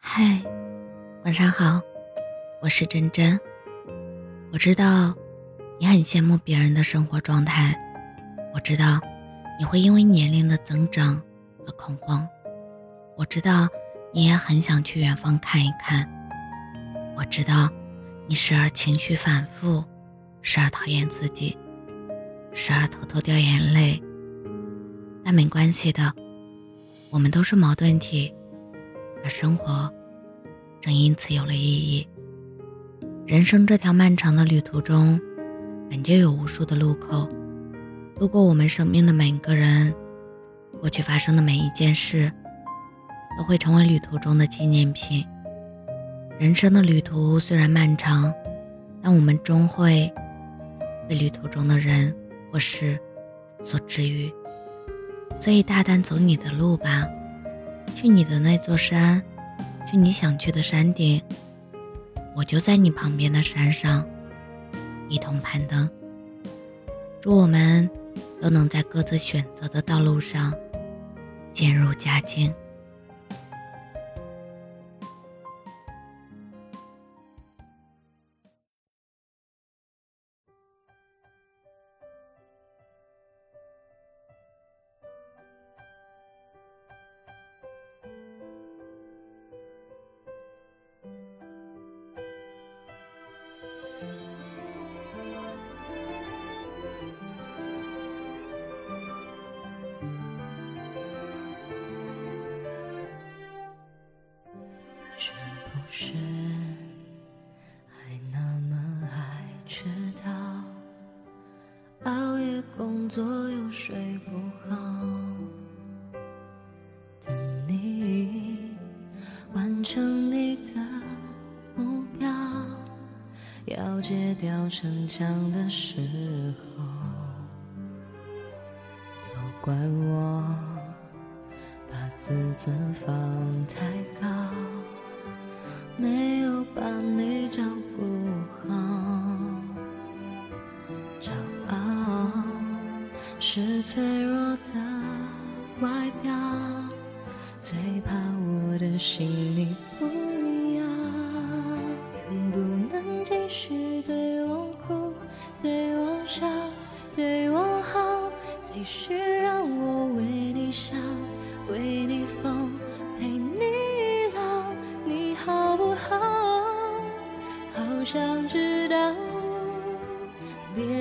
嗨，晚上好，我是真真。我知道你很羡慕别人的生活状态，我知道你会因为年龄的增长而恐慌，我知道你也很想去远方看一看，我知道你时而情绪反复，时而讨厌自己，时而偷偷掉眼泪，但没关系的，我们都是矛盾体。而生活，正因此有了意义。人生这条漫长的旅途中，本就有无数的路口。路过我们生命的每个人，过去发生的每一件事，都会成为旅途中的纪念品。人生的旅途虽然漫长，但我们终会被旅途中的人或事所治愈。所以，大胆走你的路吧。去你的那座山，去你想去的山顶，我就在你旁边的山上，一同攀登。祝我们都能在各自选择的道路上渐入佳境。不是还那么爱迟到？熬夜工作又睡不好，等你完成你的目标，要戒掉逞强的时候，都怪我把自尊放太高。没有把你照顾好，骄傲是脆弱的外表，最怕我的心你不要，不能继续对我哭，对我笑，对我好，继续让我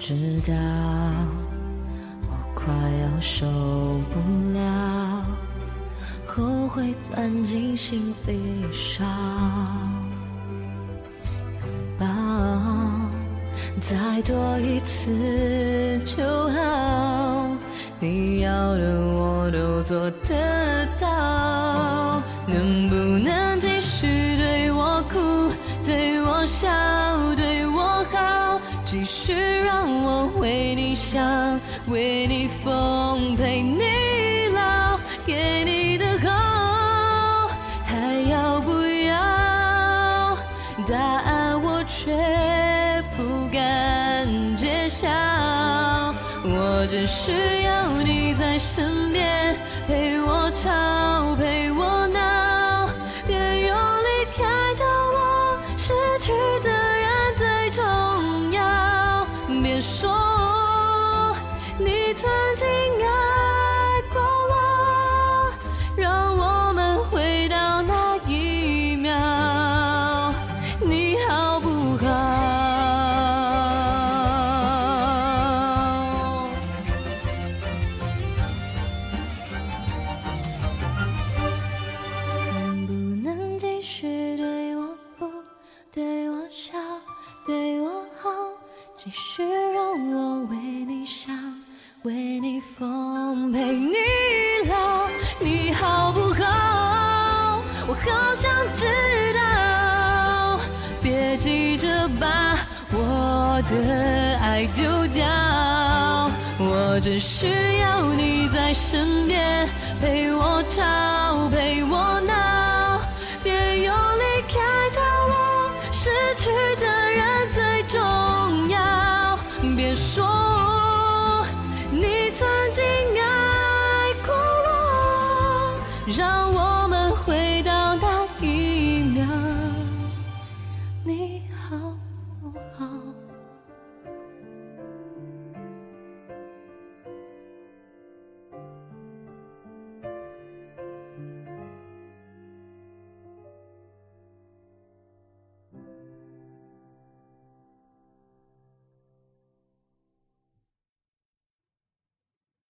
知道我快要受不了，后悔钻进心里烧，拥抱再多一次就好，你要的我都做得到，能不能继续对我哭，对我笑？继续让我为你想，为你疯，陪你老，给你的好还要不要？答案我却不敢揭晓。我只需要你在身边，陪我吵，继续让我为你想，为你疯，陪你老，你好不好？我好想知道，别急着把我的爱丢掉，我只需要你在身边，陪我吵，陪我闹。别用离开叫我失去的人。说你曾经爱过我让我